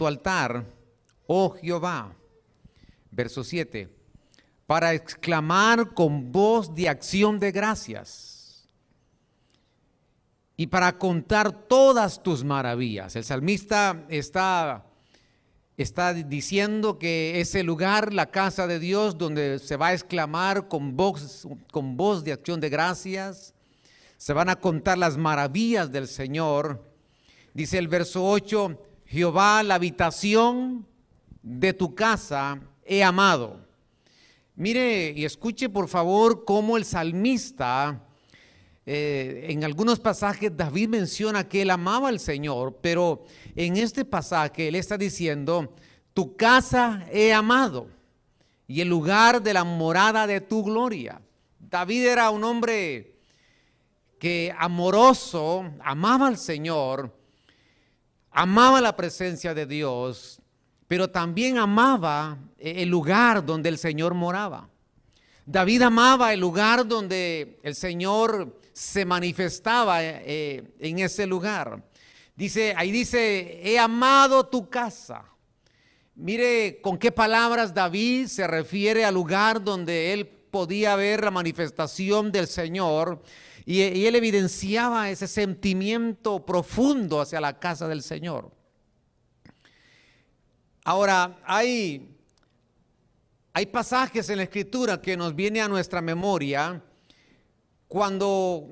tu altar, oh Jehová. Verso 7. Para exclamar con voz de acción de gracias y para contar todas tus maravillas. El salmista está, está diciendo que ese lugar, la casa de Dios, donde se va a exclamar con voz, con voz de acción de gracias, se van a contar las maravillas del Señor. Dice el verso 8, Jehová, la habitación de tu casa he amado. Mire y escuche por favor cómo el salmista, eh, en algunos pasajes David menciona que él amaba al Señor, pero en este pasaje él está diciendo, tu casa he amado y el lugar de la morada de tu gloria. David era un hombre que amoroso, amaba al Señor, amaba la presencia de Dios, pero también amaba el lugar donde el Señor moraba. David amaba el lugar donde el Señor se manifestaba eh, en ese lugar. Dice, ahí dice, he amado tu casa. Mire con qué palabras David se refiere al lugar donde él podía ver la manifestación del Señor y, él evidenciaba ese sentimiento profundo hacia la casa del Señor. Ahora, hay, hay pasajes en la escritura que nos viene a nuestra memoria cuando,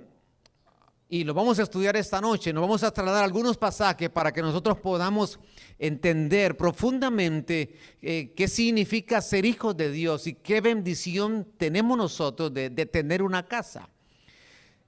y lo vamos a estudiar esta noche, nos vamos a trasladar algunos pasajes para que nosotros podamos entender profundamente eh, qué significa ser hijos de Dios y qué bendición tenemos nosotros de tener una casa.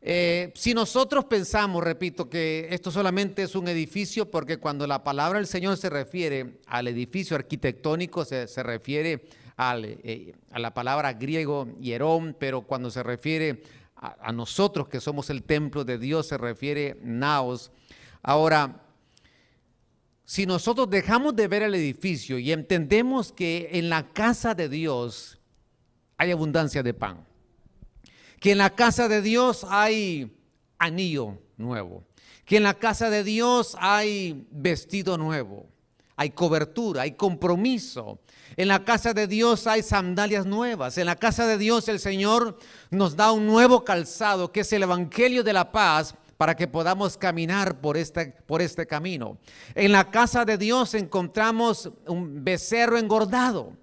Eh, si nosotros pensamos, repito, que esto solamente es un edificio, porque cuando la palabra del Señor se refiere al edificio arquitectónico, se, refiere eh, a la palabra griego hierón, pero cuando se refiere a, a, nosotros que somos el templo de Dios, se refiere naos. Ahora, si nosotros dejamos de ver el edificio y entendemos que en la casa de Dios hay abundancia de pan, que en la casa de Dios hay anillo nuevo, que en la casa de Dios hay vestido nuevo, hay cobertura, hay compromiso. En la casa de Dios hay sandalias nuevas. En la casa de Dios el Señor nos da un nuevo calzado que es el Evangelio de la paz para que podamos caminar por este, por este camino. En la casa de Dios encontramos un becerro engordado.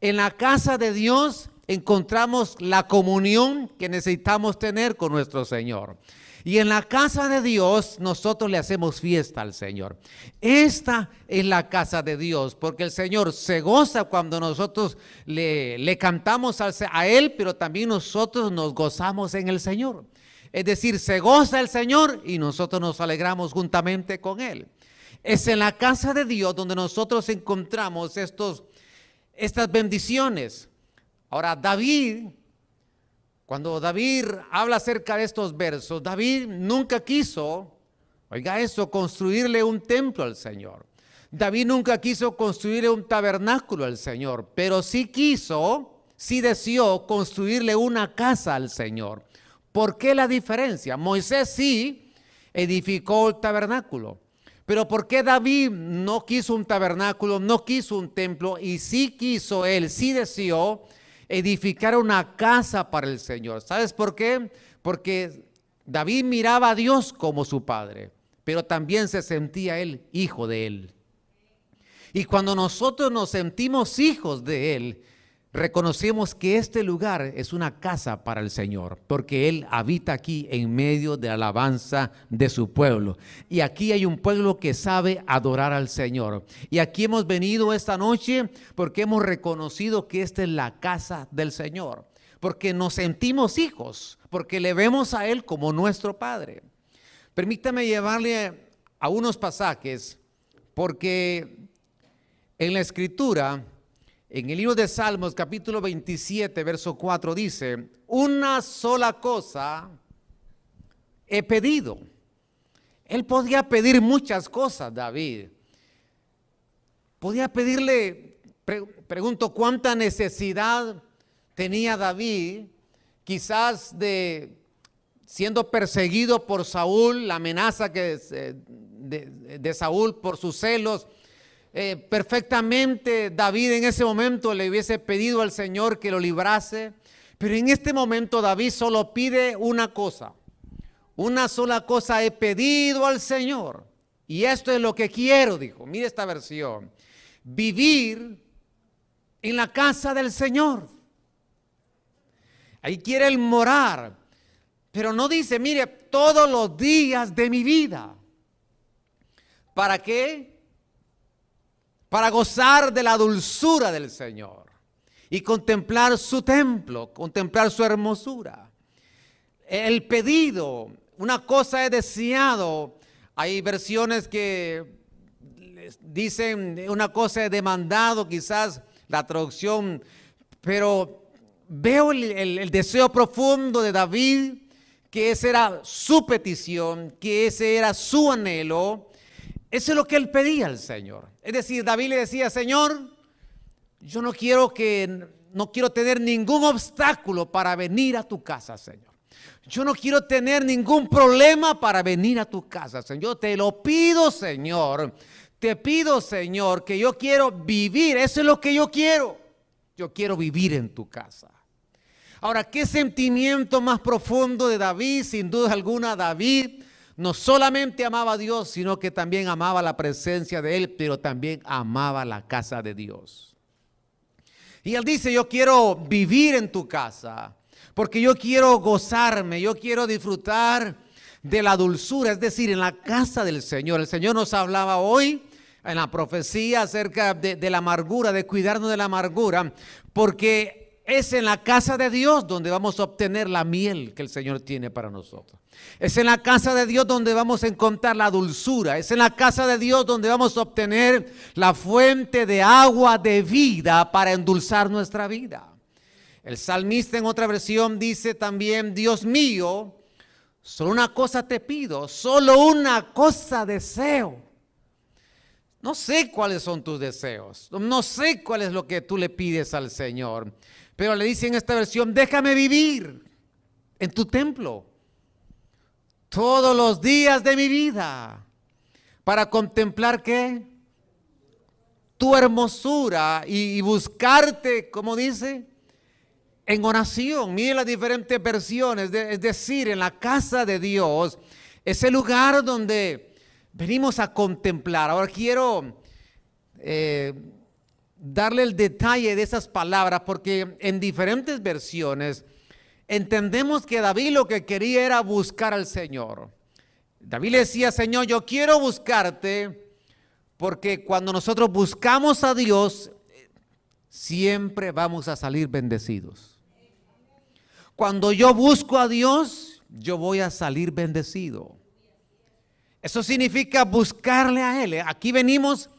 En la casa de Dios encontramos la comunión que necesitamos tener con nuestro Señor. Y en la casa de Dios nosotros le hacemos fiesta al Señor. Esta es la casa de Dios, porque el Señor se goza cuando nosotros le, le cantamos a Él, pero también nosotros nos gozamos en el Señor. Es decir, se goza el Señor y nosotros nos alegramos juntamente con Él. Es en la casa de Dios donde nosotros encontramos estos, estas bendiciones. Ahora, David, cuando David habla acerca de estos versos, David nunca quiso, oiga eso, construirle un templo al Señor. David nunca quiso construirle un tabernáculo al Señor, pero sí quiso, sí deseó construirle una casa al Señor. ¿Por qué la diferencia? Moisés sí edificó el tabernáculo. Pero ¿por qué David no quiso un tabernáculo, no quiso un templo y sí quiso él, sí deseó edificar una casa para el Señor. ¿Sabes por qué? Porque David miraba a Dios como su padre, pero también se sentía él hijo de él. Y cuando nosotros nos sentimos hijos de él, reconocemos que este lugar es una casa para el Señor, porque Él habita aquí en medio de la alabanza de su pueblo. Y aquí hay un pueblo que sabe adorar al Señor. Y aquí hemos venido esta noche porque hemos reconocido que esta es la casa del Señor, porque nos sentimos hijos, porque le vemos a Él como nuestro Padre. Permítame llevarle a unos pasajes, porque en la escritura, en el libro de Salmos capítulo 27, verso 4 dice, una sola cosa he pedido. Él podía pedir muchas cosas, David. Podía pedirle, pregunto, cuánta necesidad tenía David, quizás de siendo perseguido por Saúl, la amenaza que de, de Saúl por sus celos, eh, perfectamente David en ese momento le hubiese pedido al Señor que lo librase, pero en este momento David solo pide una cosa. Una sola cosa he pedido al Señor. Y esto es lo que quiero, dijo. Mire esta versión. Vivir en la casa del Señor. Ahí quiere el morar. Pero no dice, mire, todos los días de mi vida. ¿Para qué? Para gozar de la dulzura del Señor y contemplar su templo, contemplar su hermosura. El pedido, una cosa he deseado. Hay versiones que dicen una cosa he demandado, quizás la traducción, pero veo el, deseo profundo de David, que esa era su petición, que ese era su anhelo. Eso es lo que él pedía al Señor. Es decir, David le decía, Señor, yo no quiero que, no quiero tener ningún obstáculo para venir a tu casa, Señor. Yo no quiero tener ningún problema para venir a tu casa, Señor. Te lo pido, Señor. Te pido, Señor, que yo quiero vivir. Eso es lo que yo quiero. Yo quiero vivir en tu casa. Ahora, ¿qué sentimiento más profundo de David? Sin duda alguna, David no solamente amaba a Dios, sino que también amaba la presencia de Él, pero también amaba la casa de Dios. Y Él dice, yo quiero vivir en tu casa porque yo quiero gozarme, yo quiero disfrutar de la dulzura, es decir, en la casa del Señor. El Señor nos hablaba hoy en la profecía acerca de, la amargura, de cuidarnos de la amargura, porque es en la casa de Dios donde vamos a obtener la miel que el Señor tiene para nosotros. Es en la casa de Dios donde vamos a encontrar la dulzura. Es en la casa de Dios donde vamos a obtener la fuente de agua de vida para endulzar nuestra vida. El salmista en otra versión dice también, Dios mío, solo una cosa te pido, solo una cosa deseo. No sé cuáles son tus deseos, no sé cuál es lo que tú le pides al Señor, pero le dice en esta versión, déjame vivir en tu templo todos los días de mi vida para contemplar qué? Tu hermosura y, buscarte, como dice, en oración. Mire las diferentes versiones, es decir, en la casa de Dios, es el lugar donde venimos a contemplar. Ahora quiero eh, darle el detalle de esas palabras porque en diferentes versiones entendemos que David lo que quería era buscar al Señor. David le decía, Señor, yo quiero buscarte porque cuando nosotros buscamos a Dios, siempre vamos a salir bendecidos. Cuando yo busco a Dios, yo voy a salir bendecido. Eso significa buscarle a Él. Aquí venimos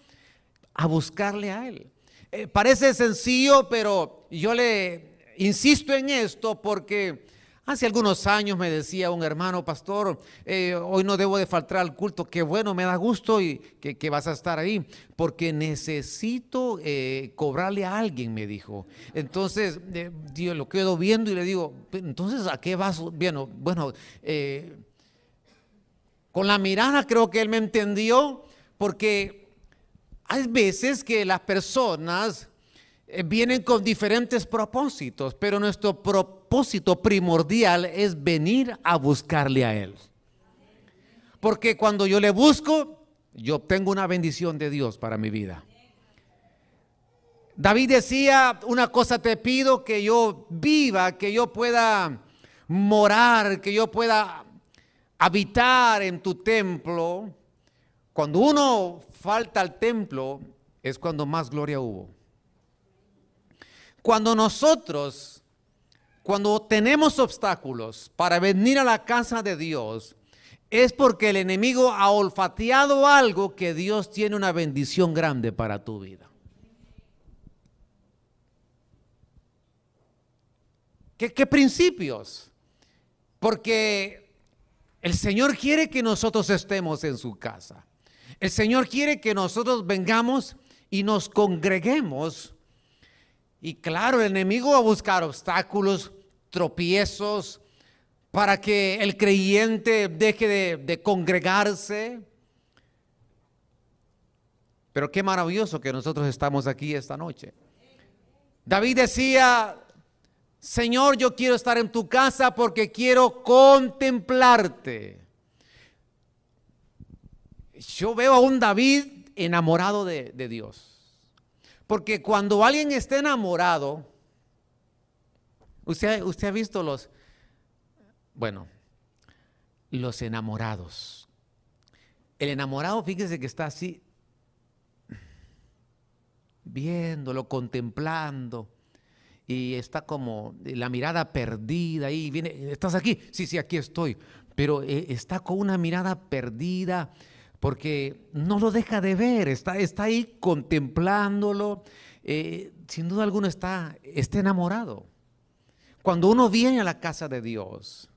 a buscarle a Él. Eh, parece sencillo, pero yo le insisto en esto porque Hace algunos años me decía un hermano pastor, eh, hoy no debo de faltar al culto, qué bueno, me da gusto y que, vas a estar ahí, porque necesito eh, cobrarle a alguien, me dijo. Entonces, yo lo quedo viendo y le digo, entonces, ¿a qué vas? Bueno, bueno con la mirada creo que él me entendió, porque hay veces que las personas eh, vienen con diferentes propósitos, pero nuestro propósito primordial es venir a buscarle a Él. Porque cuando yo le busco, yo obtengo una bendición de Dios para mi vida. David decía, una cosa te pido, que yo viva, que yo pueda morar, que yo pueda habitar en tu templo. Cuando uno falta al templo, es cuando más gloria hubo. Cuando nosotros, cuando tenemos obstáculos para venir a la casa de Dios, es porque el enemigo ha olfateado algo que Dios tiene una bendición grande para tu vida. ¿Qué, qué principios? Porque el Señor quiere que nosotros estemos en su casa. El Señor quiere que nosotros vengamos y nos congreguemos y claro, el enemigo va a buscar obstáculos, tropiezos, para que el creyente deje de, congregarse. Pero qué maravilloso que nosotros estamos aquí esta noche. David decía, Señor, yo quiero estar en tu casa porque quiero contemplarte. Yo veo a un David enamorado de, de Dios. Porque cuando alguien está enamorado, usted, usted ha visto los, bueno, los enamorados. El enamorado, fíjese que está así, viéndolo, contemplando, y está como la mirada perdida y viene, ¿estás aquí? Sí, sí, aquí estoy, pero eh, está con una mirada perdida porque no lo deja de ver, está, está ahí contemplándolo, eh, sin duda alguna está, está enamorado. Cuando uno viene a la casa de Dios,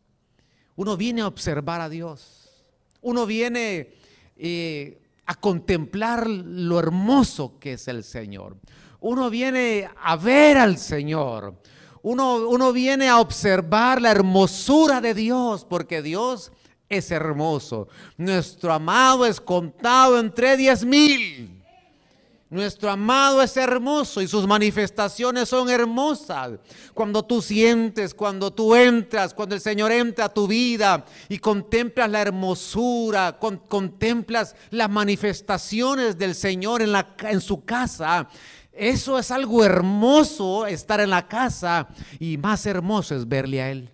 uno viene a observar a Dios, uno viene eh, a contemplar lo hermoso que es el Señor, uno viene a ver al Señor, uno, uno viene a observar la hermosura de Dios, porque Dios es hermoso. Nuestro amado es contado entre diez mil. Nuestro amado es hermoso y sus manifestaciones son hermosas. Cuando tú sientes, cuando tú entras, cuando el Señor entra a tu vida y contemplas la hermosura, contemplas las manifestaciones del Señor en, en su casa, eso es algo hermoso estar en la casa y más hermoso es verle a Él.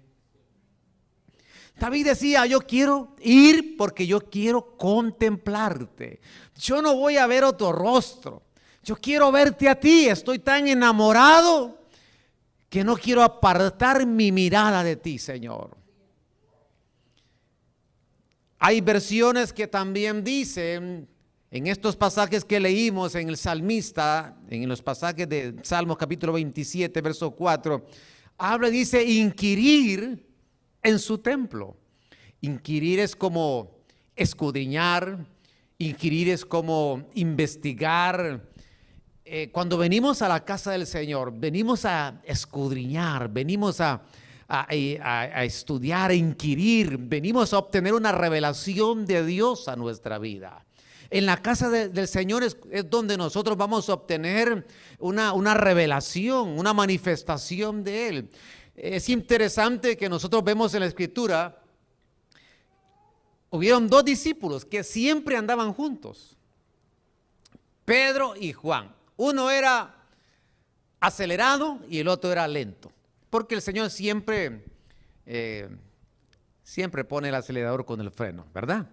David decía, yo quiero ir porque yo quiero contemplarte. Yo no voy a ver otro rostro. Yo quiero verte a ti. Estoy tan enamorado que no quiero apartar mi mirada de ti, Señor. Hay versiones que también dicen, en estos pasajes que leímos en el salmista, en los pasajes de Salmos capítulo 27, verso 4, habla, dice, inquirir en su templo. Inquirir es como escudriñar, inquirir es como investigar. Eh, cuando venimos a la casa del Señor, venimos a escudriñar, venimos a, a, estudiar, a inquirir, venimos a obtener una revelación de Dios a nuestra vida. En la casa del Señor es, donde nosotros vamos a obtener una revelación, una manifestación de Él. Es interesante que nosotros vemos en la escritura, hubieron dos discípulos que siempre andaban juntos, Pedro y Juan. Uno era acelerado y el otro era lento, porque el Señor siempre, eh, siempre pone el acelerador con el freno, ¿verdad?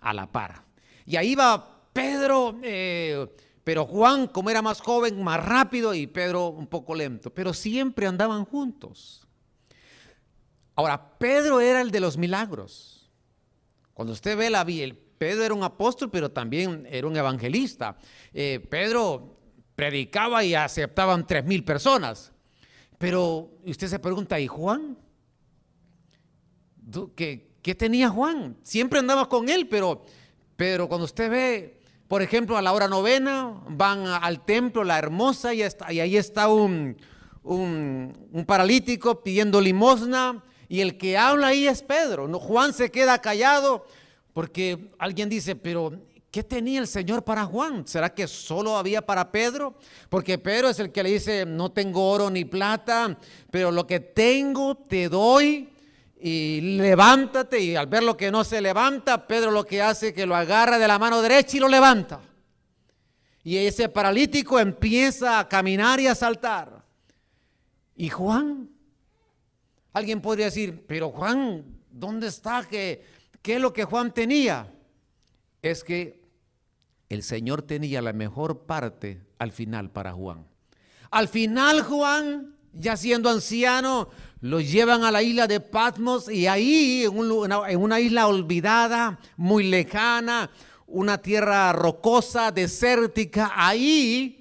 A la par. Y ahí va Pedro, eh, pero Juan, como era más joven, más rápido y Pedro un poco lento, pero siempre andaban juntos. Ahora, Pedro era el de los milagros. Cuando usted ve la Biblia, Pedro era un apóstol, pero también era un evangelista. Eh, Pedro predicaba y aceptaban tres mil personas. Pero usted se pregunta, ¿y Juan? ¿Qué, ¿Qué, tenía Juan? Siempre andaba con él, pero, pero cuando usted ve por ejemplo, a la hora novena van al templo, la hermosa, y, ahí está un, paralítico pidiendo limosna, y el que habla ahí es Pedro. Juan se queda callado porque alguien dice, pero ¿qué tenía el Señor para Juan? ¿Será que solo había para Pedro? Porque Pedro es el que le dice, no tengo oro ni plata, pero lo que tengo te doy y levántate y al ver lo que no se levanta, Pedro lo que hace es que lo agarra de la mano derecha y lo levanta. Y ese paralítico empieza a caminar y a saltar. ¿Y Juan? Alguien podría decir, pero Juan, ¿dónde está? ¿Qué, qué es lo que Juan tenía? Es que el Señor tenía la mejor parte al final para Juan. Al final Juan, ya siendo anciano, lo llevan a la isla de Patmos y ahí, en, una isla olvidada, muy lejana, una tierra rocosa, desértica, ahí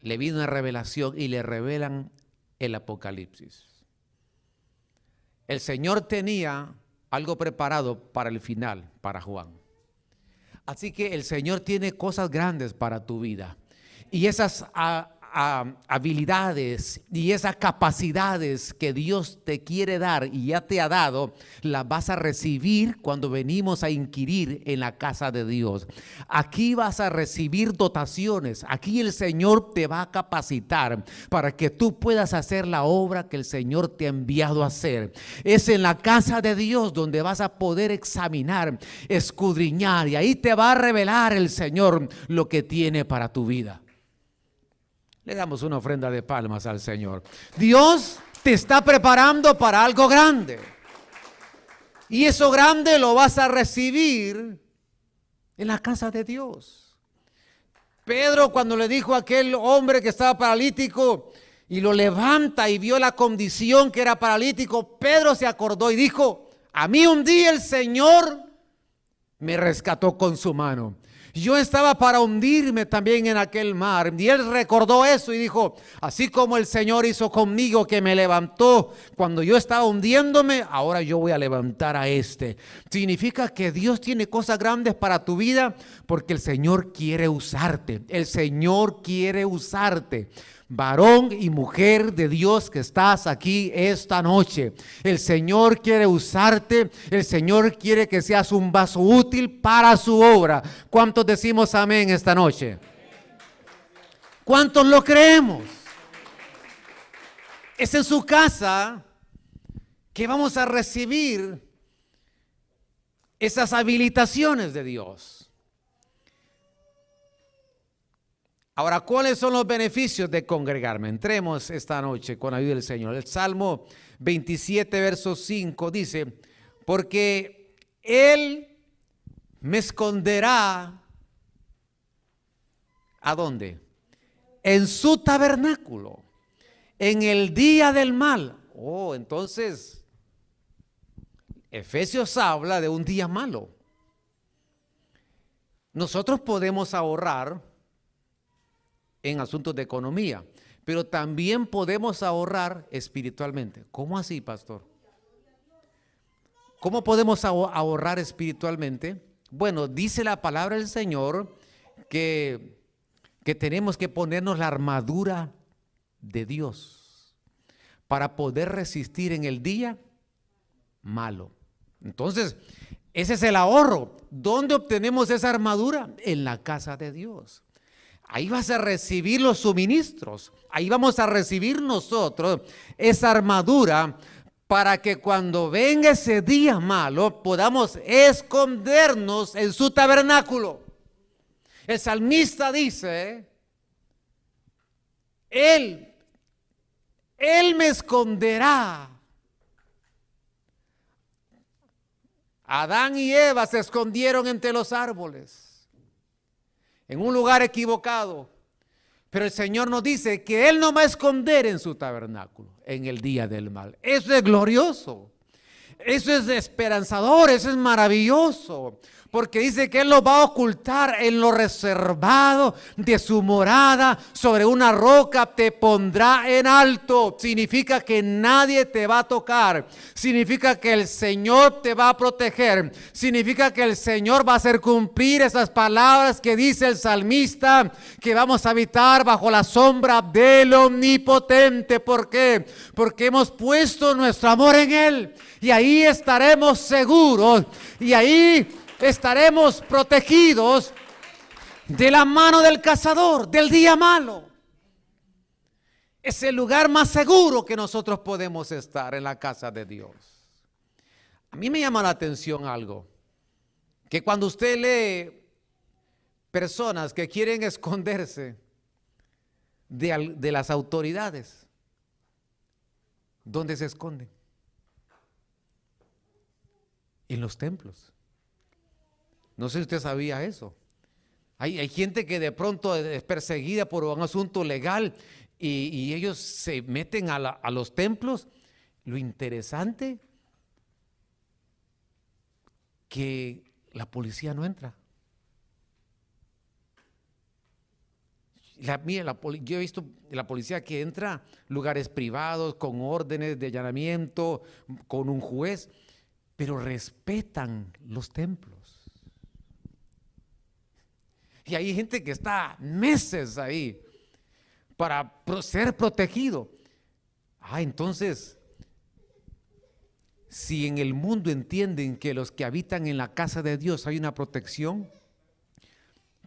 le vino una revelación y le revelan el Apocalipsis. El Señor tenía algo preparado para el final, para Juan. Así que el Señor tiene cosas grandes para tu vida. Y esas habilidades y esas capacidades que Dios te quiere dar y ya te ha dado, las vas a recibir cuando venimos a inquirir en la casa de Dios. Aquí vas a recibir dotaciones. Aquí el Señor te va a capacitar para que tú puedas hacer la obra que el Señor te ha enviado a hacer. Es en la casa de Dios donde vas a poder examinar, escudriñar y ahí te va a revelar el Señor lo que tiene para tu vida. Le damos una ofrenda de palmas al Señor. Dios te está preparando para algo grande. Y eso grande lo vas a recibir en la casa de Dios. Pedro cuando le dijo a aquel hombre que estaba paralítico y lo levanta y vio la condición que era paralítico, Pedro se acordó y dijo, a mí un día el Señor me rescató con su mano. Yo estaba para hundirme también en aquel mar. Y él recordó eso y dijo, así como el Señor hizo conmigo que me levantó cuando yo estaba hundiéndome, ahora yo voy a levantar a este. Significa que Dios tiene cosas grandes para tu vida porque el Señor quiere usarte. El Señor quiere usarte varón y mujer de Dios que estás aquí esta noche. El Señor quiere usarte, el Señor quiere que seas un vaso útil para su obra. ¿Cuántos decimos amén esta noche? ¿Cuántos lo creemos? Es en su casa que vamos a recibir esas habilitaciones de Dios. Ahora, ¿cuáles son los beneficios de congregarme? Entremos esta noche con ayuda del Señor. El Salmo 27, verso 5 dice, porque Él me esconderá, ¿a dónde? En su tabernáculo, en el día del mal. Oh, entonces, Efesios habla de un día malo. Nosotros podemos ahorrar en asuntos de economía, pero también podemos ahorrar espiritualmente. ¿Cómo así, pastor? ¿Cómo podemos ahorrar espiritualmente? Bueno, dice la palabra del Señor que, que tenemos que ponernos la armadura de Dios para poder resistir en el día malo. Entonces, ese es el ahorro. ¿Dónde obtenemos esa armadura? En la casa de Dios. Ahí vas a recibir los suministros. Ahí vamos a recibir nosotros esa armadura para que cuando venga ese día malo podamos escondernos en su tabernáculo. El salmista dice, Él, Él me esconderá. Adán y Eva se escondieron entre los árboles en un lugar equivocado. Pero el Señor nos dice que Él no va a esconder en su tabernáculo en el día del mal. Eso es glorioso. Eso es esperanzador, eso es maravilloso porque dice que Él lo va a ocultar en lo reservado de su morada, sobre una roca te pondrá en alto. Significa que nadie te va a tocar, significa que el Señor te va a proteger, significa que el Señor va a hacer cumplir esas palabras que dice el salmista, que vamos a habitar bajo la sombra del omnipotente. ¿Por qué? Porque hemos puesto nuestro amor en Él y ahí estaremos seguros y ahí estaremos protegidos de la mano del cazador, del día malo. Es el lugar más seguro que nosotros podemos estar en la casa de Dios. A mí me llama la atención algo, que cuando usted lee personas que quieren esconderse de, las autoridades, ¿dónde se esconden? En los templos. No sé si usted sabía eso. Hay, gente que de pronto es perseguida por un asunto legal y, ellos se meten a, los templos. Lo interesante que la policía no entra. La, la, yo he visto la policía que entra lugares privados con órdenes de allanamiento, con un juez, pero respetan los templos. Y hay gente que está meses ahí. para ser protegido. Ah, entonces, si en el mundo entienden que los que habitan en la casa de Dios hay una protección,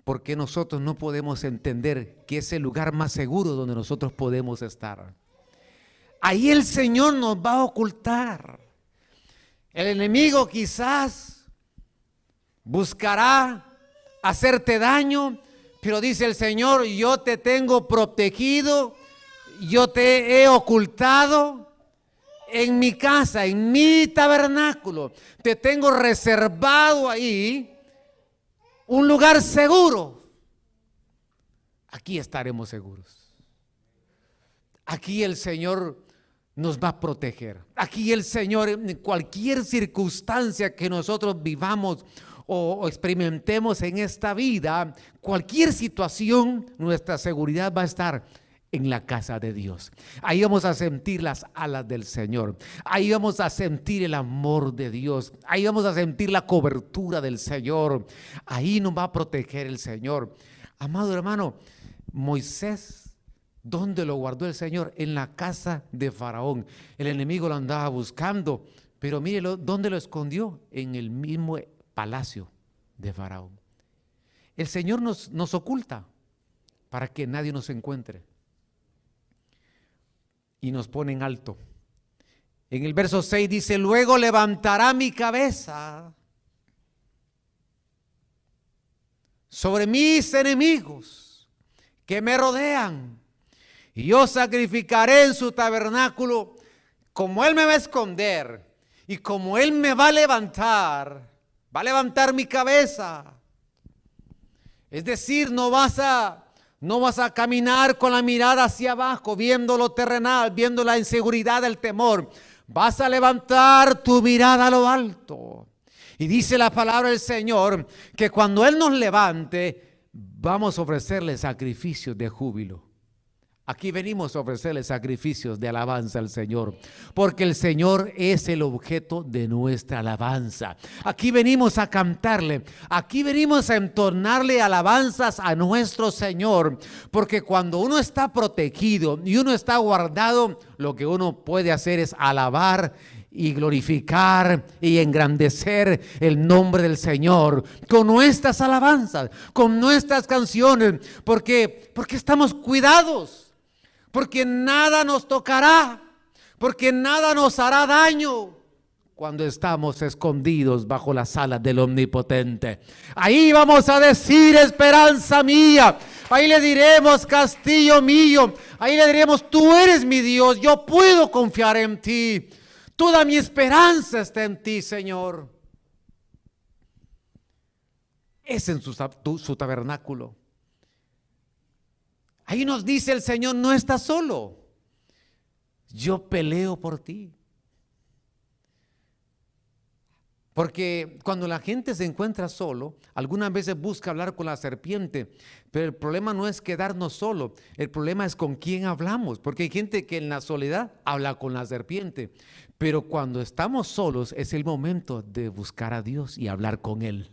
¿por qué nosotros no podemos entender que es el lugar más seguro donde nosotros podemos estar? Ahí el Señor nos va a ocultar. El enemigo quizás buscará hacerte daño, pero dice el Señor, yo te tengo protegido, yo te he ocultado en mi casa, en mi tabernáculo. Te tengo reservado ahí un lugar seguro. Aquí estaremos seguros. Aquí el Señor nos va a proteger. Aquí el Señor, en cualquier circunstancia que nosotros vivamos o, experimentemos en esta vida, cualquier situación, nuestra seguridad va a estar en la casa de Dios. Ahí vamos a sentir las alas del Señor. Ahí vamos a sentir el amor de Dios. Ahí vamos a sentir la cobertura del Señor. Ahí nos va a proteger el Señor. Amado hermano, Moisés ¿Dónde lo guardó el Señor? En la casa de Faraón. El enemigo lo andaba buscando, pero mírelo, ¿dónde lo escondió? En el mismo palacio de Faraón. El Señor nos, nos oculta para que nadie nos encuentre. Y nos pone en alto. En el verso 6 dice, luego levantará mi cabeza sobre mis enemigos que me rodean y yo sacrificaré en su tabernáculo como Él me va a esconder y como Él me va a levantar, va a levantar mi cabeza. Es decir, no vas a no vas a caminar con la mirada hacia abajo, viendo lo terrenal, viendo la inseguridad, el temor. Vas a levantar tu mirada a lo alto. Y dice la palabra del Señor que cuando Él nos levante, vamos a ofrecerle sacrificios de júbilo. Aquí venimos a ofrecerle sacrificios de alabanza al Señor, porque el Señor es el objeto de nuestra alabanza. Aquí venimos a cantarle, aquí venimos a entornarle alabanzas a nuestro Señor, porque cuando uno está protegido y uno está guardado, lo que uno puede hacer es alabar y glorificar y engrandecer el nombre del Señor con nuestras alabanzas, con nuestras canciones, porque porque estamos cuidados porque nada nos tocará, porque nada nos hará daño cuando estamos escondidos bajo las alas del Omnipotente. Ahí vamos a decir esperanza mía. Ahí le diremos castillo mío. Ahí le diremos tú eres mi Dios. Yo puedo confiar en ti. Toda mi esperanza está en ti, Señor. Es en su, su tabernáculo. Ahí nos dice el Señor, no estás solo. Yo peleo por ti. Porque cuando la gente se encuentra solo, algunas veces busca hablar con la serpiente, pero el problema no es quedarnos solo, el problema es con quién hablamos, porque hay gente que en la soledad habla con la serpiente, pero cuando estamos solos es el momento de buscar a Dios y hablar con Él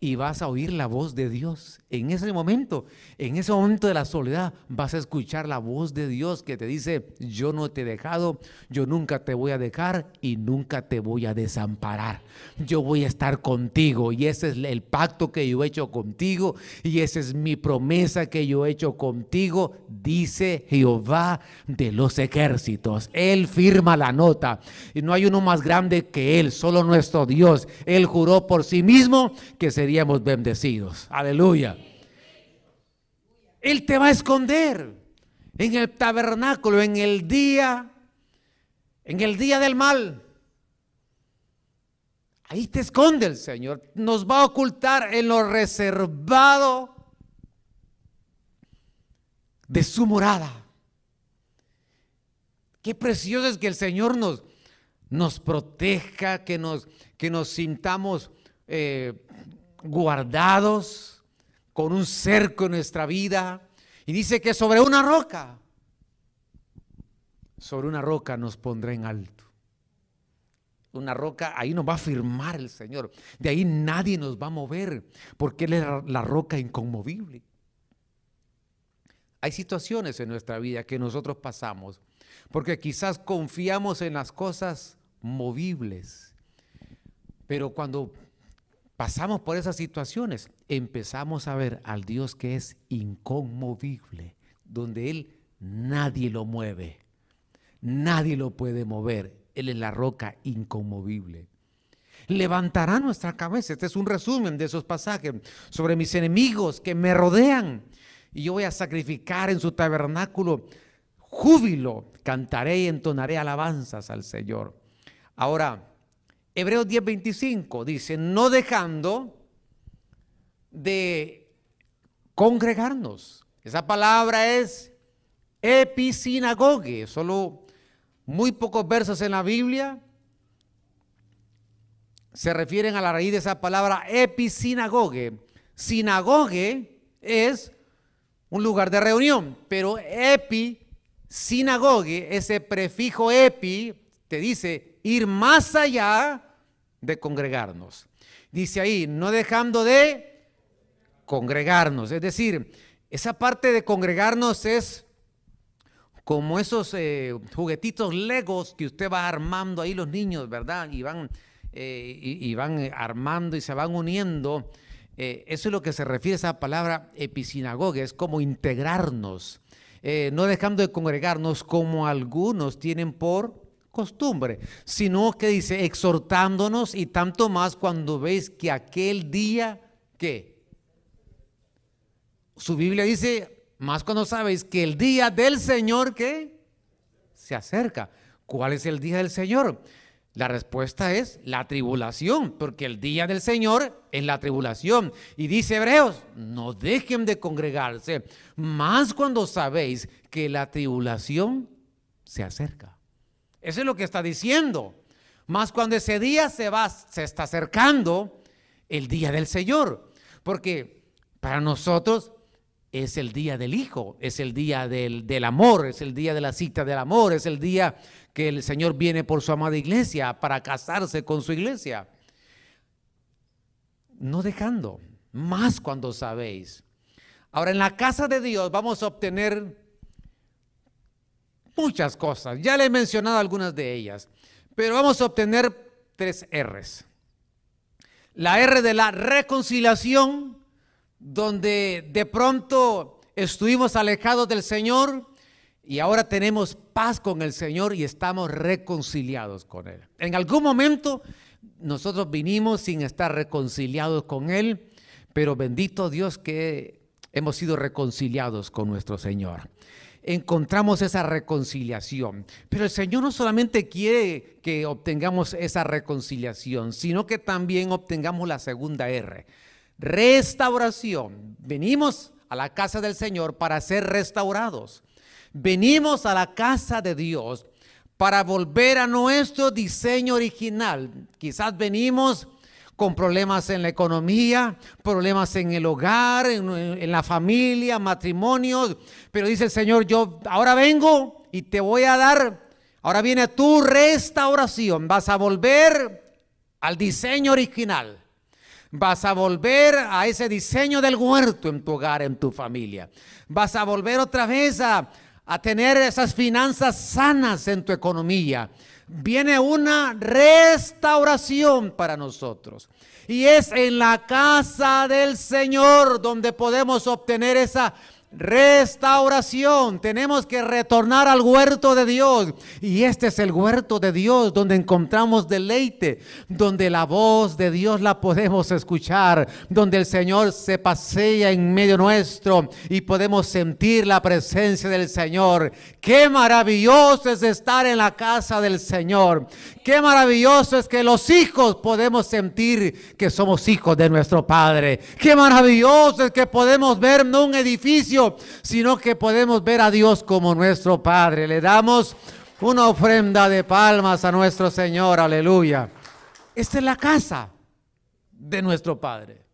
y vas a oír la voz de Dios. En ese momento, en ese momento de la soledad, vas a escuchar la voz de Dios que te dice, yo no te he dejado, yo nunca te voy a dejar y nunca te voy a desamparar. Yo voy a estar contigo y ese es el pacto que yo he hecho contigo y esa es mi promesa que yo he hecho contigo, dice Jehová de los ejércitos. Él firma la nota y no hay uno más grande que Él, solo nuestro Dios. Él juró por sí mismo que sería bendecidos. Aleluya. Él te va a esconder en el tabernáculo, en el día, en el día del mal. Ahí te esconde el Señor. Nos va a ocultar en lo reservado de su morada. Qué precioso es que el Señor nos, nos proteja, que nos, que nos sintamos eh, guardados con un cerco en nuestra vida. Y dice que sobre una roca, sobre una roca nos pondrá en alto. Una roca, ahí nos va a firmar el Señor. De ahí nadie nos va a mover, porque Él es la roca inconmovible. hay situaciones en nuestra vida que nosotros pasamos, porque quizás confiamos en las cosas movibles, pero cuando pasamos por esas situaciones, empezamos a ver al Dios que es inconmovible, donde Él nadie lo mueve, nadie lo puede mover, Él es la roca inconmovible. Levantará nuestra cabeza. Este es un resumen de esos pasajes sobre mis enemigos que me rodean. Y yo voy a sacrificar en su tabernáculo júbilo, cantaré y entonaré alabanzas al Señor. Ahora, Hebreos 10:25 dice, no dejando de congregarnos. Esa palabra es episinagoge, solo muy pocos versos en la Biblia se refieren a la raíz de esa palabra episinagoge. Sinagoge es un lugar de reunión, pero epi, sinagoge, ese prefijo epi, te dice ir más allá de congregarnos. Dice ahí, no dejando de congregarnos. Es decir, esa parte de congregarnos es como esos eh, juguetitos legos que usted va armando ahí los niños, ¿verdad? Y van, eh, y, van armando y se van uniendo. Eh, eso es lo que se refiere a esa palabra episinagoga, es como integrarnos, no dejando de congregarnos como algunos tienen por costumbre, sino que dice exhortándonos y tanto más cuando veis que aquel día, ¿qué? Su Biblia dice, más cuando sabéis que el día del Señor, ¿qué? Se acerca. ¿Cuál es el día del Señor? La respuesta es la tribulación, porque el día del Señor es la tribulación. Y dice Hebreos, no dejen de congregarse, más cuando sabéis que la tribulación se acerca. Eso es lo que está diciendo. Más cuando ese día se va, se está acercando el día del Señor. Porque para nosotros es el día del Hijo, es el día del, del, amor, es el día de la cita del amor, es el día que el Señor viene por su amada iglesia para casarse con su iglesia. No dejando, más cuando sabéis. Ahora, en la casa de Dios vamos a obtener muchas cosas. Ya le he mencionado algunas de ellas, pero vamos a obtener tres R's. La R de la reconciliación, donde de pronto estuvimos alejados del Señor y ahora tenemos paz con el Señor y estamos reconciliados con Él. En algún momento nosotros vinimos sin estar reconciliados con Él, pero bendito Dios que hemos sido reconciliados con nuestro Señor encontramos esa reconciliación. Pero el Señor no solamente quiere que obtengamos esa reconciliación, sino que también obtengamos la segunda R, restauración. Venimos a la casa del Señor para ser restaurados. Venimos a la casa de Dios para volver a nuestro diseño original. Quizás venimos con problemas en la economía, problemas en el hogar, en, la familia, matrimonios. Pero dice el Señor, yo ahora vengo y te voy a dar, ahora viene tu restauración. Vas a volver al diseño original. Vas a volver a ese diseño del huerto en tu hogar, en tu familia. Vas a volver otra vez a, a tener esas finanzas sanas en tu economía viene una restauración para nosotros. Y es en la casa del Señor donde podemos obtener esa restauración. Tenemos que retornar al huerto de Dios. Y este es el huerto de Dios donde encontramos deleite, donde la voz de Dios la podemos escuchar, donde el Señor se pasea en medio nuestro y podemos sentir la presencia del Señor. Qué maravilloso es estar en la casa del Señor. Qué maravilloso es que los hijos podemos sentir que somos hijos de nuestro Padre. Qué maravilloso es que podemos ver un edificio, sino que podemos ver a Dios como nuestro Padre. Le damos una ofrenda de palmas a nuestro Señor. Aleluya. Esta es la casa de nuestro Padre.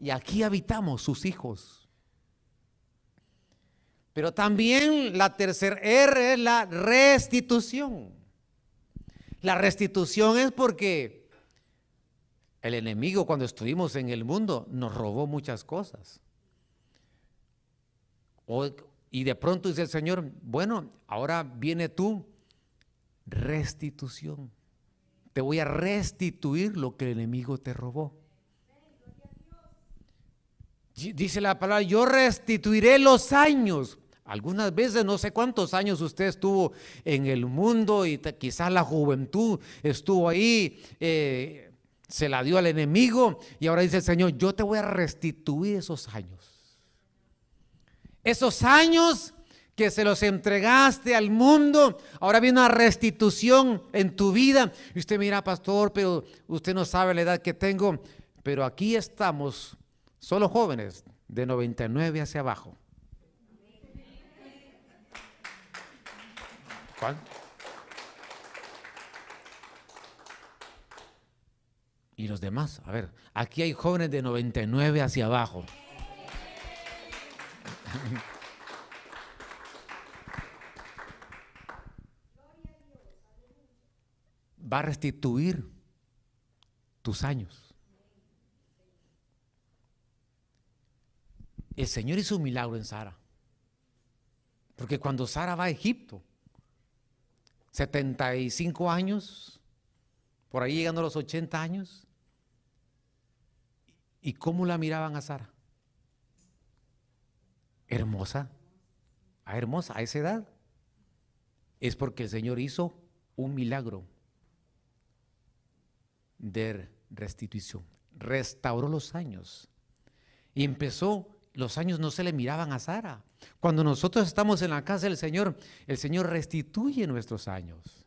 Y aquí habitamos sus hijos. Pero también la tercera R es la restitución. La restitución es porque el enemigo cuando estuvimos en el mundo nos robó muchas cosas. Y de pronto dice el Señor, bueno, ahora viene tú, restitución. Te voy a restituir lo que el enemigo te robó. Dice la palabra, yo restituiré los años. Algunas veces no sé cuántos años usted estuvo en el mundo y quizás la juventud estuvo ahí, eh, se la dio al enemigo y ahora dice el Señor, yo te voy a restituir esos años. Esos años que se los entregaste al mundo, ahora viene una restitución en tu vida. Y usted mira, pastor, pero usted no sabe la edad que tengo, pero aquí estamos Solo jóvenes de 99 hacia abajo. ¿Cuál? Y los demás, a ver, aquí hay jóvenes de 99 hacia abajo. Va a restituir tus años. El Señor hizo un milagro en Sara. Porque cuando Sara va a Egipto, 75 años, por ahí llegando a los 80 años, ¿y cómo la miraban a Sara? Hermosa, ah, hermosa, a esa edad. Es porque el Señor hizo un milagro de restitución. Restauró los años y empezó los años no se le miraban a Sara. Cuando nosotros estamos en la casa del Señor, el Señor restituye nuestros años.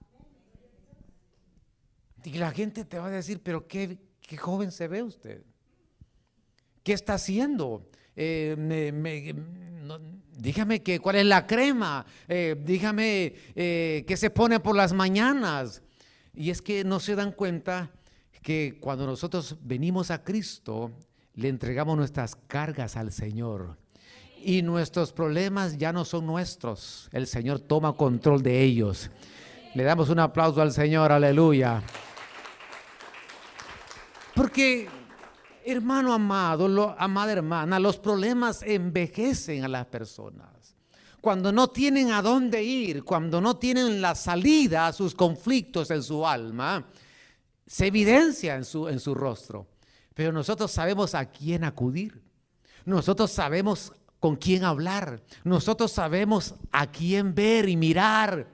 Y la gente te va a decir, pero qué, joven se ve usted. ¿Qué está haciendo? Eh, dígame que, cuál es la crema, eh, dígame eh, qué se pone por las mañanas. Y es que no se dan cuenta que cuando nosotros venimos a Cristo, le entregamos nuestras cargas al Señor. Y nuestros problemas ya no son nuestros. El Señor toma control de ellos. Le damos un aplauso al Señor, aleluya. Porque, hermano amado, amada hermana, los problemas envejecen a las personas. Cuando no tienen a dónde ir, cuando no tienen la salida a sus conflictos en su alma, se evidencia en su, en su rostro. Pero nosotros sabemos a quién acudir. Nosotros sabemos con quién hablar. Nosotros sabemos a quién ver y mirar.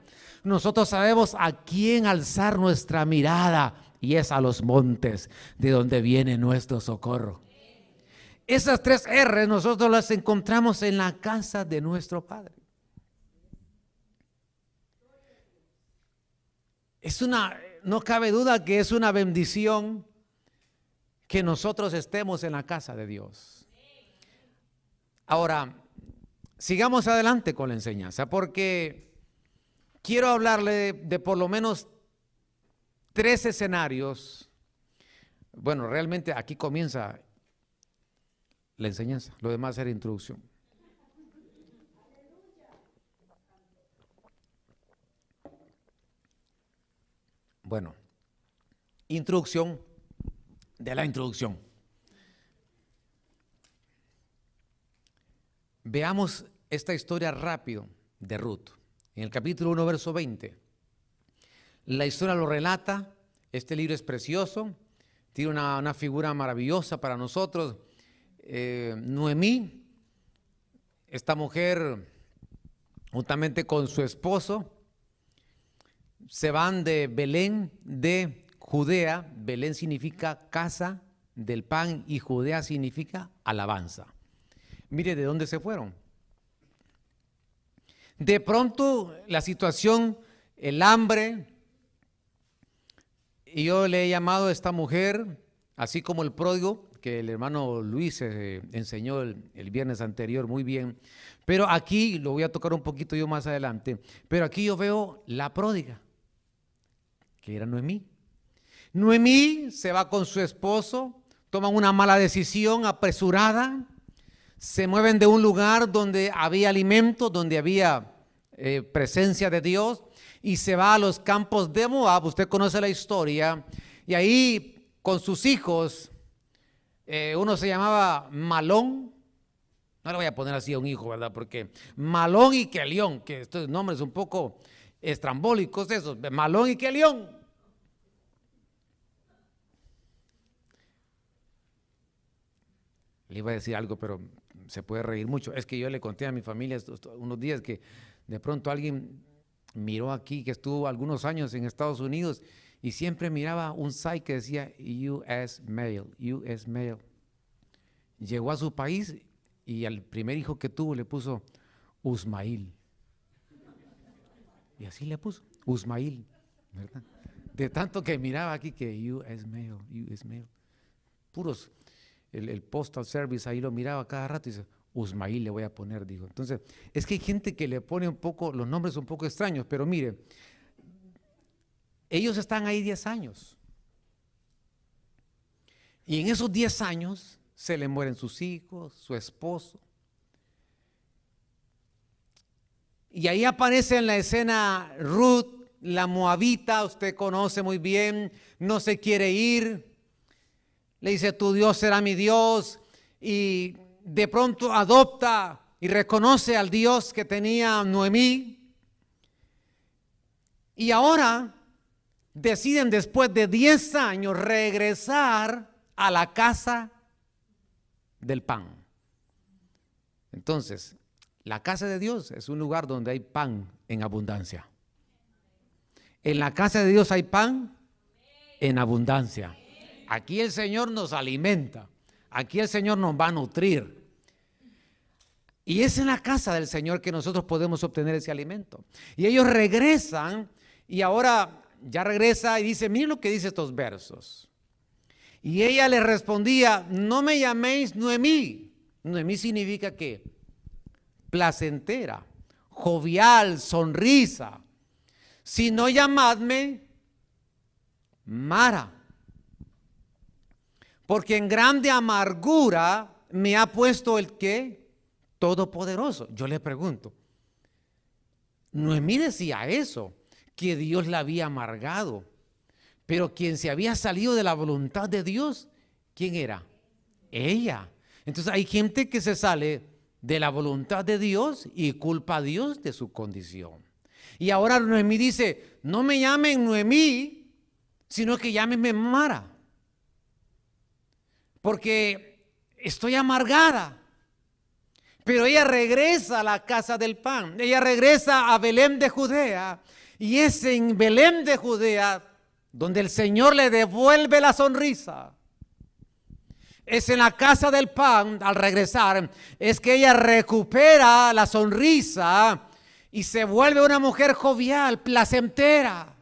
Nosotros sabemos a quién alzar nuestra mirada y es a los montes de donde viene nuestro socorro. Esas tres R nosotros las encontramos en la casa de nuestro Padre. Es una, no cabe duda que es una bendición que nosotros estemos en la casa de Dios. Ahora, sigamos adelante con la enseñanza, porque quiero hablarle de, por lo menos tres escenarios. Bueno, realmente aquí comienza la enseñanza, lo demás era introducción. Bueno, introducción de la introducción. Veamos esta historia rápido de Ruth. En el capítulo 1, verso 20. La historia lo relata. Este libro es precioso. Tiene una, figura maravillosa para nosotros. Eh, Noemí, esta mujer, juntamente con su esposo, se van de Belén de Judea, Belén significa casa del pan y Judea significa alabanza. Mire de dónde se fueron. De pronto la situación, el hambre, y yo le he llamado a esta mujer, así como el pródigo, que el hermano Luis eh, enseñó el, viernes anterior muy bien, pero aquí lo voy a tocar un poquito yo más adelante, pero aquí yo veo la pródiga, que era Noemí. Noemí se va con su esposo, toman una mala decisión apresurada, se mueven de un lugar donde había alimento, donde había eh, presencia de Dios, y se va a los campos de Moab, usted conoce la historia, y ahí con sus hijos, eh, uno se llamaba Malón, No le voy a poner así a un hijo, ¿verdad? Porque Malón y Kelión, que estos nombres un poco estrambólicos esos, Malón y Kelión. Le iba a decir algo, pero se puede reír mucho. Es que yo le conté a mi familia unos días que de pronto alguien miró aquí, que estuvo algunos años en Estados Unidos, y siempre miraba un site que decía US Mail, US Mail. Llegó a su país y al primer hijo que tuvo le puso Usmail. Y así le puso, Usmail. De tanto que miraba aquí que US Mail, US Mail. Puros, el, el Postal Service ahí lo miraba cada rato y dice, Usmail le voy a poner, dijo. Entonces, es que hay gente que le pone un poco, los nombres un poco extraños, pero mire, ellos están ahí 10 años. Y en esos 10 años se le mueren sus hijos, su esposo. Y ahí aparece en la escena Ruth, la moabita, usted conoce muy bien, no se quiere ir. Le dice, tu Dios será mi Dios. Y de pronto adopta y reconoce al Dios que tenía Noemí. Y ahora deciden después de 10 años regresar a la casa del pan. Entonces, la casa de Dios es un lugar donde hay pan en abundancia. En la casa de Dios hay pan en abundancia. Aquí el Señor nos alimenta. Aquí el Señor nos va a nutrir. Y es en la casa del Señor que nosotros podemos obtener ese alimento. Y ellos regresan y ahora ya regresa y dice, miren lo que dice estos versos. Y ella le respondía, no me llaméis Noemí. Noemí significa que placentera, jovial, sonrisa. Sino llamadme Mara porque en grande amargura me ha puesto el que todopoderoso. Yo le pregunto, Noemí decía eso, que Dios la había amargado, pero quien se había salido de la voluntad de Dios, ¿quién era? Ella. Entonces hay gente que se sale de la voluntad de Dios y culpa a Dios de su condición. Y ahora Noemí dice, no me llamen Noemí, sino que llámenme Mara porque estoy amargada. Pero ella regresa a la casa del pan, ella regresa a Belén de Judea, y es en Belén de Judea donde el Señor le devuelve la sonrisa. Es en la casa del pan, al regresar, es que ella recupera la sonrisa y se vuelve una mujer jovial, placentera.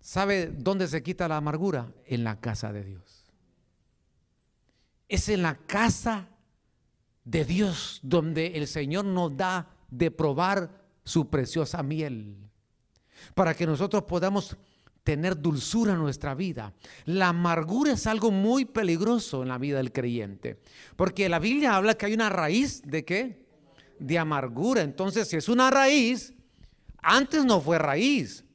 ¿Sabe dónde se quita la amargura? En la casa de Dios. Es en la casa de Dios donde el Señor nos da de probar su preciosa miel. Para que nosotros podamos tener dulzura en nuestra vida. La amargura es algo muy peligroso en la vida del creyente. Porque la Biblia habla que hay una raíz de qué? De amargura. Entonces, si es una raíz, antes no fue raíz.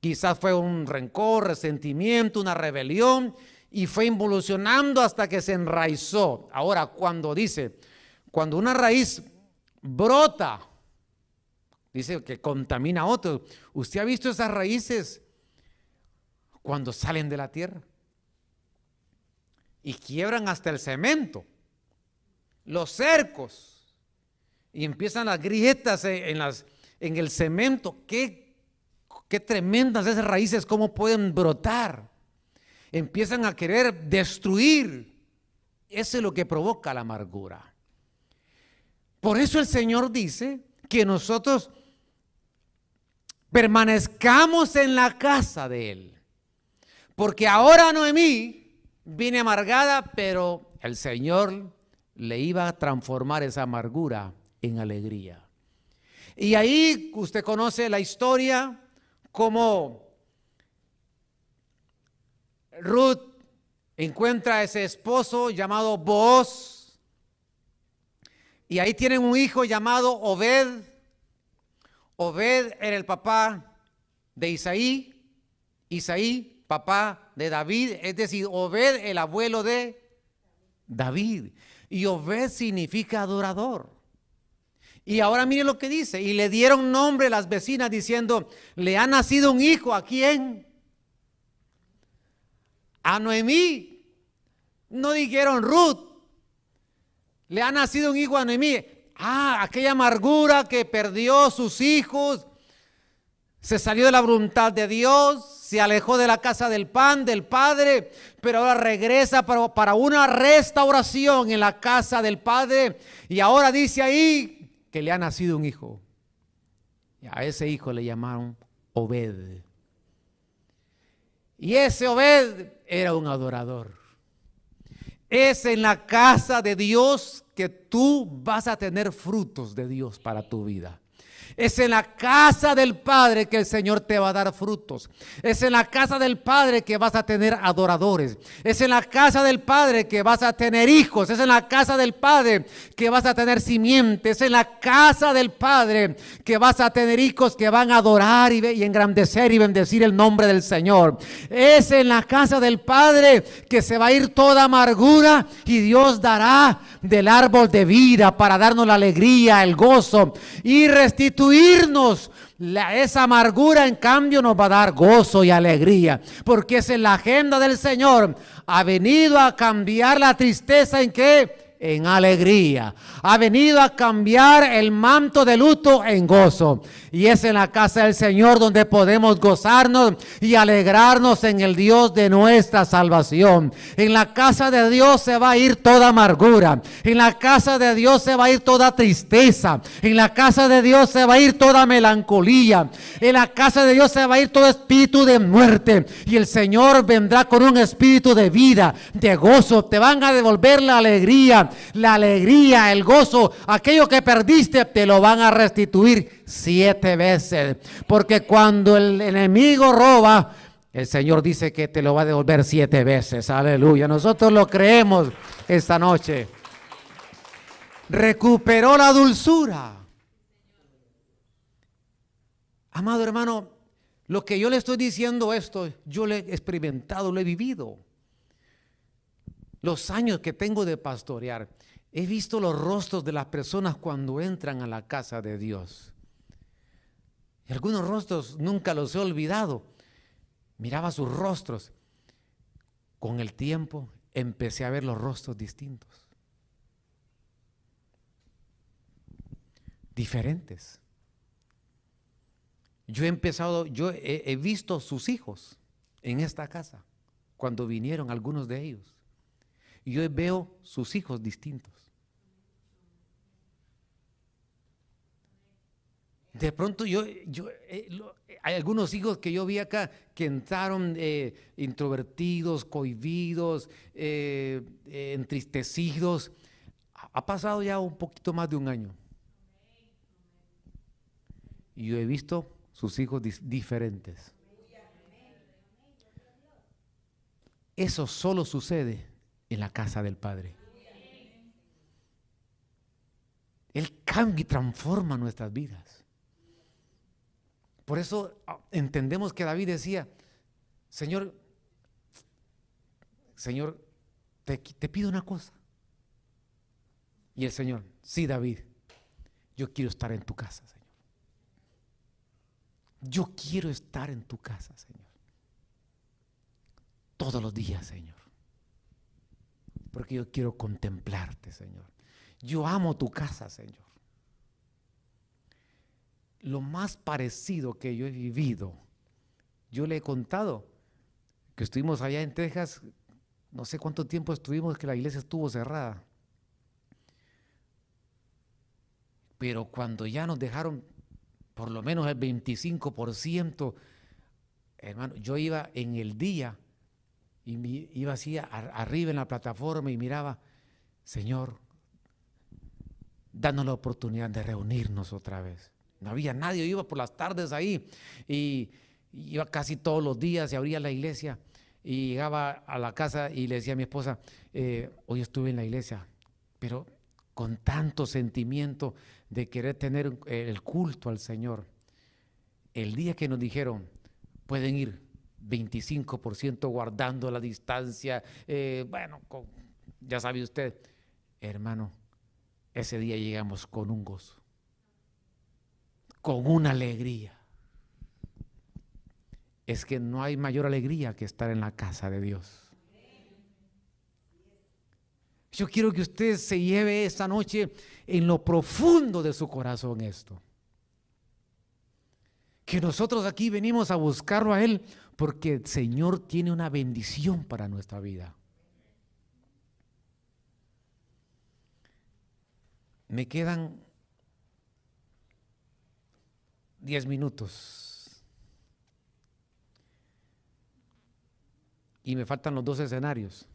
Quizás fue un rencor, resentimiento, una rebelión y fue involucionando hasta que se enraizó. Ahora, cuando dice, cuando una raíz brota, dice que contamina a otro. ¿Usted ha visto esas raíces cuando salen de la tierra? Y quiebran hasta el cemento, los cercos, y empiezan las grietas en el cemento. ¿Qué Qué tremendas esas raíces, cómo pueden brotar. Empiezan a querer destruir. Eso es lo que provoca la amargura. Por eso el Señor dice que nosotros permanezcamos en la casa de Él. Porque ahora Noemí viene amargada, pero el Señor le iba a transformar esa amargura en alegría. Y ahí usted conoce la historia como Ruth encuentra a ese esposo llamado Boaz y ahí tienen un hijo llamado Obed. Obed era el papá de Isaí, Isaí, papá de David, es decir, Obed el abuelo de David. Y Obed significa adorador. Y ahora mire lo que dice. Y le dieron nombre las vecinas diciendo, le ha nacido un hijo. ¿A quién? A Noemí. No dijeron Ruth. Le ha nacido un hijo a Noemí. Ah, aquella amargura que perdió sus hijos. Se salió de la voluntad de Dios, se alejó de la casa del pan, del Padre, pero ahora regresa para, para, una restauración en la casa del Padre. Y ahora dice ahí que le ha nacido un hijo. Y a ese hijo le llamaron Obed. Y ese Obed era un adorador. Es en la casa de Dios que tú vas a tener frutos de Dios para tu vida. Es en la casa del Padre que el Señor te va a dar frutos. Es en la casa del Padre que vas a tener adoradores. Es en la casa del Padre que vas a tener hijos. Es en la casa del Padre que vas a tener simientes. Es en la casa del Padre que vas a tener hijos que van a adorar y, y engrandecer y bendecir el nombre del Señor. Es en la casa del Padre que se va a ir toda amargura y Dios dará del árbol de vida para darnos la alegría, el gozo y restituirnos. esa amargura en cambio nos va a dar gozo y alegría, porque es en la agenda del Señor. Ha venido a cambiar la tristeza en que en alegría. Ha venido a cambiar el manto de luto en gozo. Y es en la casa del Señor donde podemos gozarnos y alegrarnos en el Dios de nuestra salvación. En la casa de Dios se va a ir toda amargura. En la casa de Dios se va a ir toda tristeza. En la casa de Dios se va a ir toda melancolía. En la casa de Dios se va a ir todo espíritu de muerte. Y el Señor vendrá con un espíritu de vida, de gozo. Te van a devolver la alegría la alegría, el gozo, aquello que perdiste, te lo van a restituir siete veces. Porque cuando el enemigo roba, el Señor dice que te lo va a devolver siete veces. Aleluya. Nosotros lo creemos esta noche. Recuperó la dulzura. Amado hermano, lo que yo le estoy diciendo esto, yo lo he experimentado, lo he vivido los años que tengo de pastorear, he visto los rostros de las personas cuando entran a la casa de Dios. Y algunos rostros nunca los he olvidado. Miraba sus rostros. Con el tiempo empecé a ver los rostros distintos. Diferentes. Yo he empezado, yo he, he visto sus hijos en esta casa cuando vinieron algunos de ellos. Y yo veo sus hijos distintos. De pronto yo, yo eh, hay algunos hijos que yo vi acá que entraron eh, introvertidos, cohibidos, eh, entristecidos. Ha pasado ya un poquito más de un año. Y yo he visto sus hijos diferentes. Eso solo sucede en la casa del Padre. Él cambia y transforma nuestras vidas. Por eso ah, entendemos que David decía, Señor, Señor, te, te, pido una cosa. Y el Señor, sí, David, yo quiero estar en tu casa, Señor. Yo quiero estar en tu casa, Señor. Todos los días, Señor porque yo quiero contemplarte, Señor. Yo amo tu casa, Señor. Lo más parecido que yo he vivido, yo le he contado que estuvimos allá en Texas, no sé cuánto tiempo estuvimos que la iglesia estuvo cerrada. Pero cuando ya nos dejaron por lo menos el 25%, hermano, yo iba en el día y iba así arriba en la plataforma y miraba, Señor, danos la oportunidad de reunirnos otra vez. No había nadie, iba por las tardes ahí y iba casi todos los días y abría la iglesia y llegaba a la casa y le decía a mi esposa, eh, hoy estuve en la iglesia, pero con tanto sentimiento de querer tener el culto al Señor. El día que nos dijeron, pueden ir, 25% guardando la distancia, eh, bueno, ya sabe usted, hermano, ese día llegamos con un gozo, con una alegría. Es que no hay mayor alegría que estar en la casa de Dios. Yo quiero que usted se lleve esta noche en lo profundo de su corazón esto. Que nosotros aquí venimos a buscarlo a Él porque el Señor tiene una bendición para nuestra vida. Me quedan diez minutos. Y me faltan los dos escenarios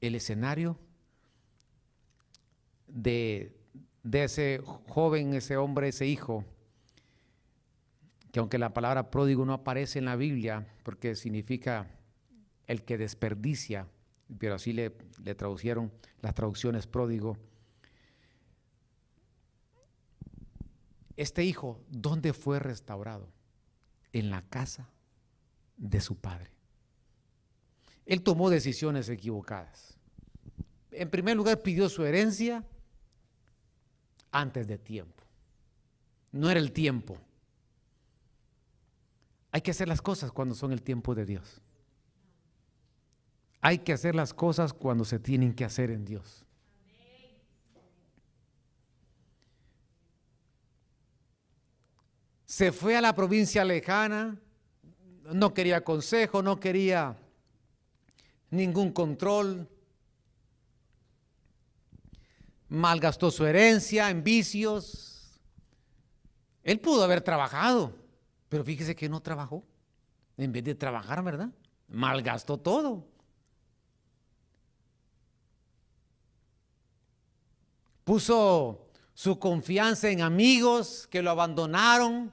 el escenario de, ese joven, ese hombre, ese hijo, que aunque la palabra pródigo no aparece en la Biblia, porque significa el que desperdicia, pero así le, le traducieron las traducciones pródigo. Este hijo, ¿dónde fue restaurado? En la casa de su padre. Él tomó decisiones equivocadas. En primer lugar, pidió su herencia antes de tiempo. No era el tiempo. Hay que hacer las cosas cuando son el tiempo de Dios. Hay que hacer las cosas cuando se tienen que hacer en Dios. Se fue a la provincia lejana, no quería consejo, no quería ningún control, malgastó su herencia en vicios. Él pudo haber trabajado, pero fíjese que no trabajó. En vez de trabajar, ¿verdad? Malgastó todo. Puso su confianza en amigos que lo abandonaron,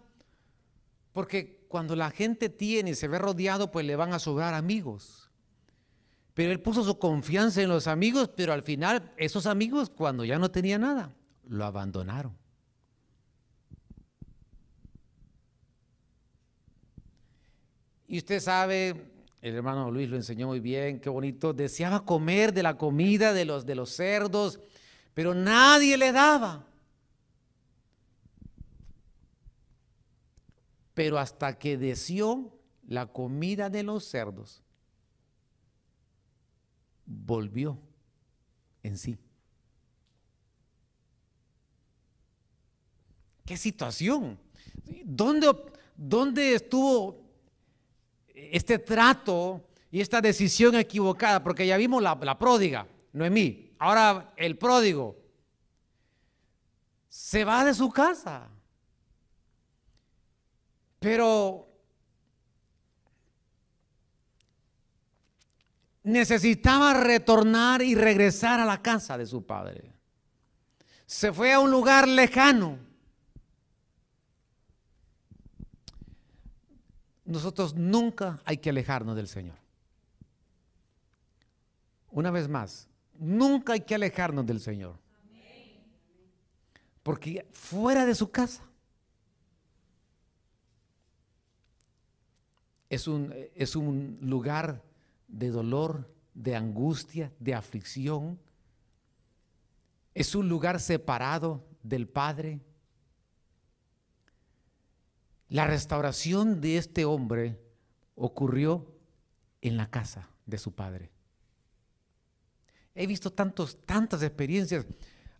porque cuando la gente tiene y se ve rodeado, pues le van a sobrar amigos. Pero él puso su confianza en los amigos, pero al final esos amigos cuando ya no tenía nada, lo abandonaron. Y usted sabe, el hermano Luis lo enseñó muy bien, qué bonito, deseaba comer de la comida de los, de los cerdos, pero nadie le daba. Pero hasta que deseó la comida de los cerdos, volvió en sí. ¿Qué situación? ¿Dónde, dónde estuvo este trato y esta decisión equivocada? Porque ya vimos la, pródiga, Noemí. Ahora el pródigo se va de su casa. Pero necesitaba retornar y regresar a la casa de su padre. Se fue a un lugar lejano. Nosotros nunca hay que alejarnos del Señor. Una vez más, nunca hay que alejarnos del Señor. Porque fuera de su casa es un, es un lugar de dolor, de angustia, de aflicción. Es un lugar separado del Padre. La restauración de este hombre ocurrió en la casa de su padre. He visto tantos, tantas experiencias.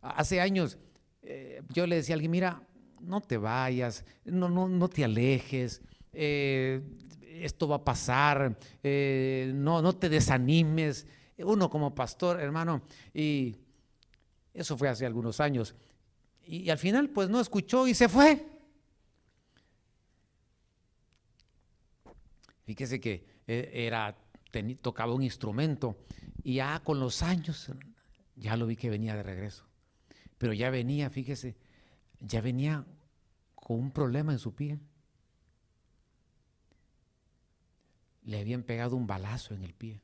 Hace años eh, yo le decía a alguien, mira, no te vayas, no, no, no te alejes, eh, esto va a pasar, eh, no, no te desanimes. Uno como pastor, hermano, y eso fue hace algunos años. Y, al final, pues no escuchó y se fue. Fíjese que eh, era, tocaba un instrumento y ya con los años ya lo vi que venía de regreso. Pero ya venía, fíjese, ya venía con un problema en su pie. le habían pegado un balazo en el pie.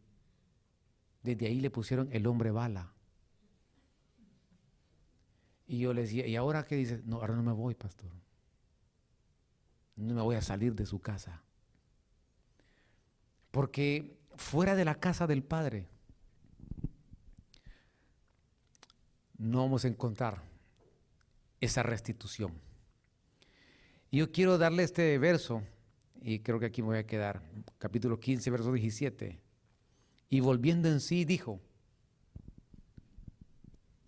Desde ahí le pusieron el hombre bala. Y yo le decía, ¿y ahora qué dice? No, ahora no me voy, pastor. No me voy a salir de su casa. Porque fuera de la casa del Padre no vamos a encontrar esa restitución. Yo quiero darle este verso, y creo que aquí me voy a quedar, capítulo 15, verso 17. Y volviendo en sí, dijo,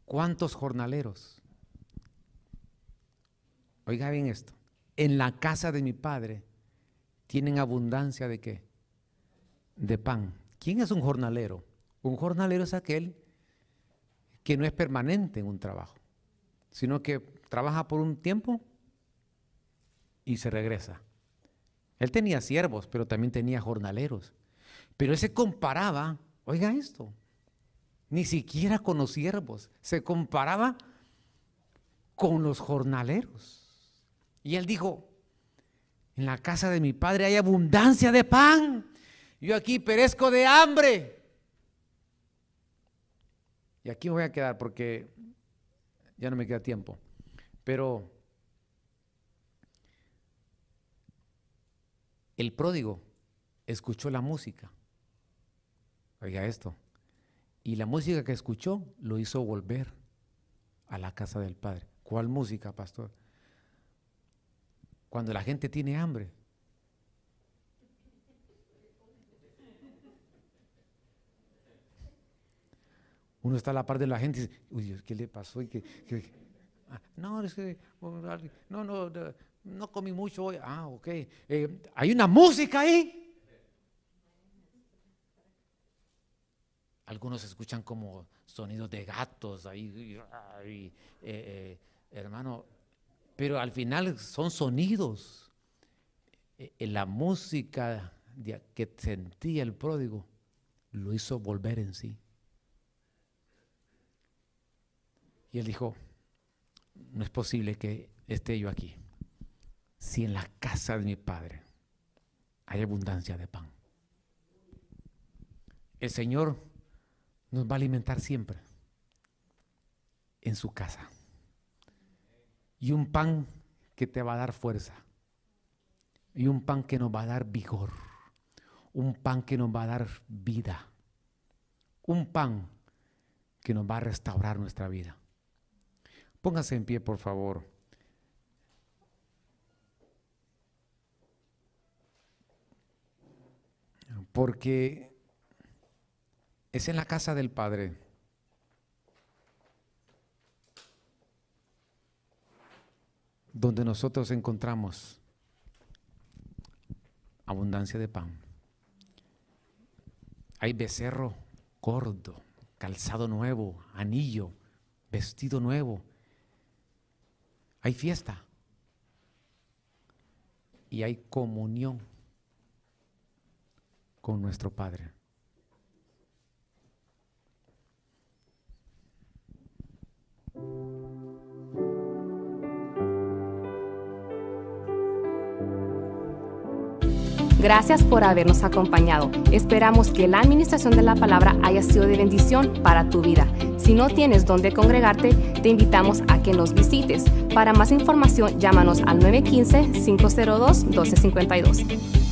¿cuántos jornaleros? Oiga bien esto, en la casa de mi padre tienen abundancia de qué? De pan. ¿Quién es un jornalero? Un jornalero es aquel que no es permanente en un trabajo, sino que trabaja por un tiempo y se regresa. Él tenía siervos, pero también tenía jornaleros. Pero él se comparaba, oiga esto, ni siquiera con los siervos, se comparaba con los jornaleros. Y él dijo, en la casa de mi padre hay abundancia de pan, yo aquí perezco de hambre. Y aquí me voy a quedar porque ya no me queda tiempo. Pero el pródigo escuchó la música. Oiga esto. Y la música que escuchó lo hizo volver a la casa del Padre. ¿Cuál música, pastor? Cuando la gente tiene hambre, Uno está a la par de la gente y dice, uy, ¿qué le pasó? Ah, no, es que, no, no, no, comí mucho hoy. Ah, ok. Eh, hay una música ahí. Algunos escuchan como sonidos de gatos ahí, eh, eh, hermano, pero al final son sonidos. la música que sentía el pródigo lo hizo volver en sí. Y él dijo, no es posible que esté yo aquí si en la casa de mi padre hay abundancia de pan. El Señor nos va a alimentar siempre en su casa. Y un pan que te va a dar fuerza. Y un pan que nos va a dar vigor. Un pan que nos va a dar vida. Un pan que nos va a restaurar nuestra vida. Póngase en pie, por favor. Porque es en la casa del Padre donde nosotros encontramos abundancia de pan. Hay becerro gordo, calzado nuevo, anillo, vestido nuevo hay fiesta y hay comunión con nuestro Padre. Gracias por habernos acompañado. Esperamos que la administración de la palabra haya sido de bendición para tu vida. Si no tienes dónde congregarte, te invitamos a que nos visites. Para más información, llámanos al 915-502-1252.